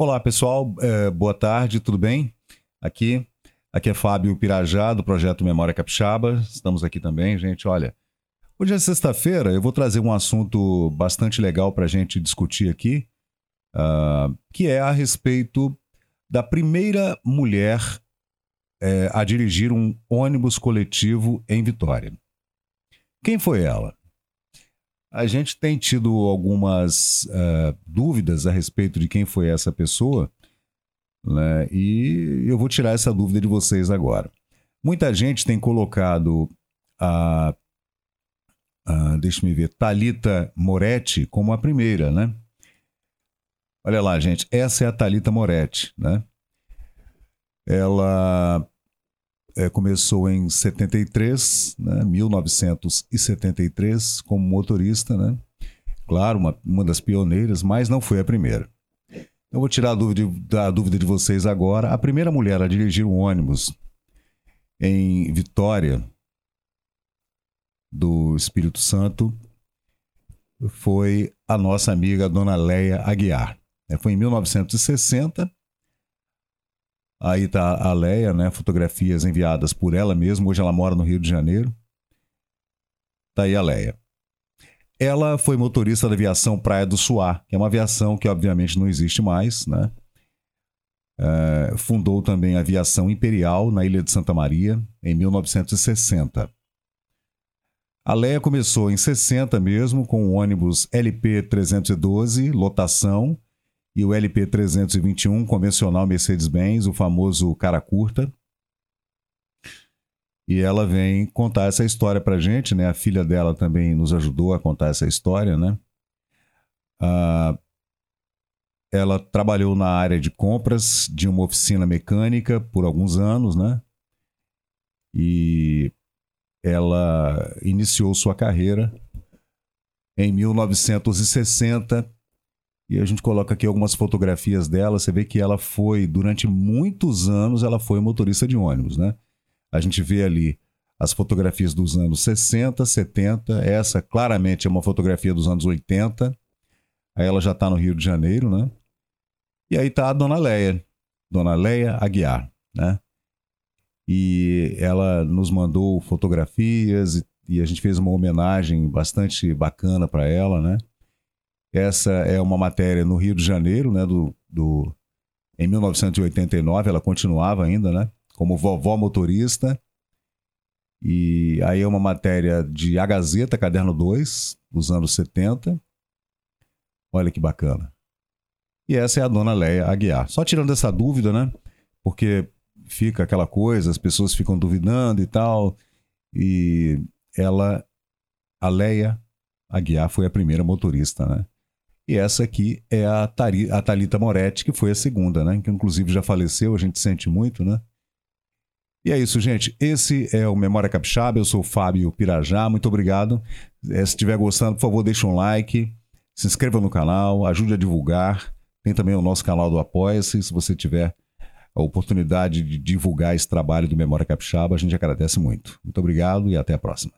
Olá, pessoal. É, boa tarde, tudo bem? Aqui, aqui é Fábio Pirajá, do projeto Memória Capixaba. Estamos aqui também, gente. Olha, hoje é sexta-feira, eu vou trazer um assunto bastante legal para a gente discutir aqui, uh, que é a respeito da primeira mulher é, a dirigir um ônibus coletivo em Vitória. Quem foi ela? A gente tem tido algumas uh, dúvidas a respeito de quem foi essa pessoa, né? e eu vou tirar essa dúvida de vocês agora. Muita gente tem colocado a, a deixa-me ver, Talita Moretti como a primeira, né? Olha lá, gente, essa é a Talita Moretti, né? Ela é, começou em 73, né, 1973, como motorista, né? Claro, uma, uma das pioneiras, mas não foi a primeira. Eu vou tirar a dúvida, a dúvida de vocês agora. A primeira mulher a dirigir um ônibus em Vitória do Espírito Santo foi a nossa amiga Dona Leia Aguiar. Foi em 1960 Aí está a Leia, né? Fotografias enviadas por ela mesma. Hoje ela mora no Rio de Janeiro. Tá aí a Leia. Ela foi motorista da aviação Praia do Suá, que é uma aviação que obviamente não existe mais, né? É, fundou também a aviação imperial na Ilha de Santa Maria em 1960. A Leia começou em 60 mesmo com o ônibus LP 312, lotação, e o LP 321 convencional Mercedes-Benz, o famoso cara curta. E ela vem contar essa história pra gente, né? A filha dela também nos ajudou a contar essa história, né? Ah, ela trabalhou na área de compras de uma oficina mecânica por alguns anos, né? E ela iniciou sua carreira em 1960 e a gente coloca aqui algumas fotografias dela. Você vê que ela foi, durante muitos anos, ela foi motorista de ônibus, né? A gente vê ali as fotografias dos anos 60, 70. Essa claramente é uma fotografia dos anos 80. Aí ela já está no Rio de Janeiro, né? E aí tá a Dona Leia, Dona Leia Aguiar, né? E ela nos mandou fotografias e, e a gente fez uma homenagem bastante bacana para ela, né? Essa é uma matéria no Rio de Janeiro, né, do, do, em 1989, ela continuava ainda, né, como vovó motorista. E aí é uma matéria de A Gazeta, caderno 2, dos anos 70. Olha que bacana. E essa é a dona Leia Aguiar. Só tirando essa dúvida, né? Porque fica aquela coisa, as pessoas ficam duvidando e tal. E ela, a Leia Aguiar, foi a primeira motorista, né? E essa aqui é a, Tari, a Thalita Moretti, que foi a segunda, né? Que inclusive já faleceu, a gente sente muito, né? E é isso, gente. Esse é o Memória Capixaba. Eu sou o Fábio Pirajá. Muito obrigado. É, se estiver gostando, por favor, deixe um like, se inscreva no canal, ajude a divulgar. Tem também o nosso canal do Apoia-se. Se você tiver a oportunidade de divulgar esse trabalho do Memória Capixaba, a gente agradece muito. Muito obrigado e até a próxima.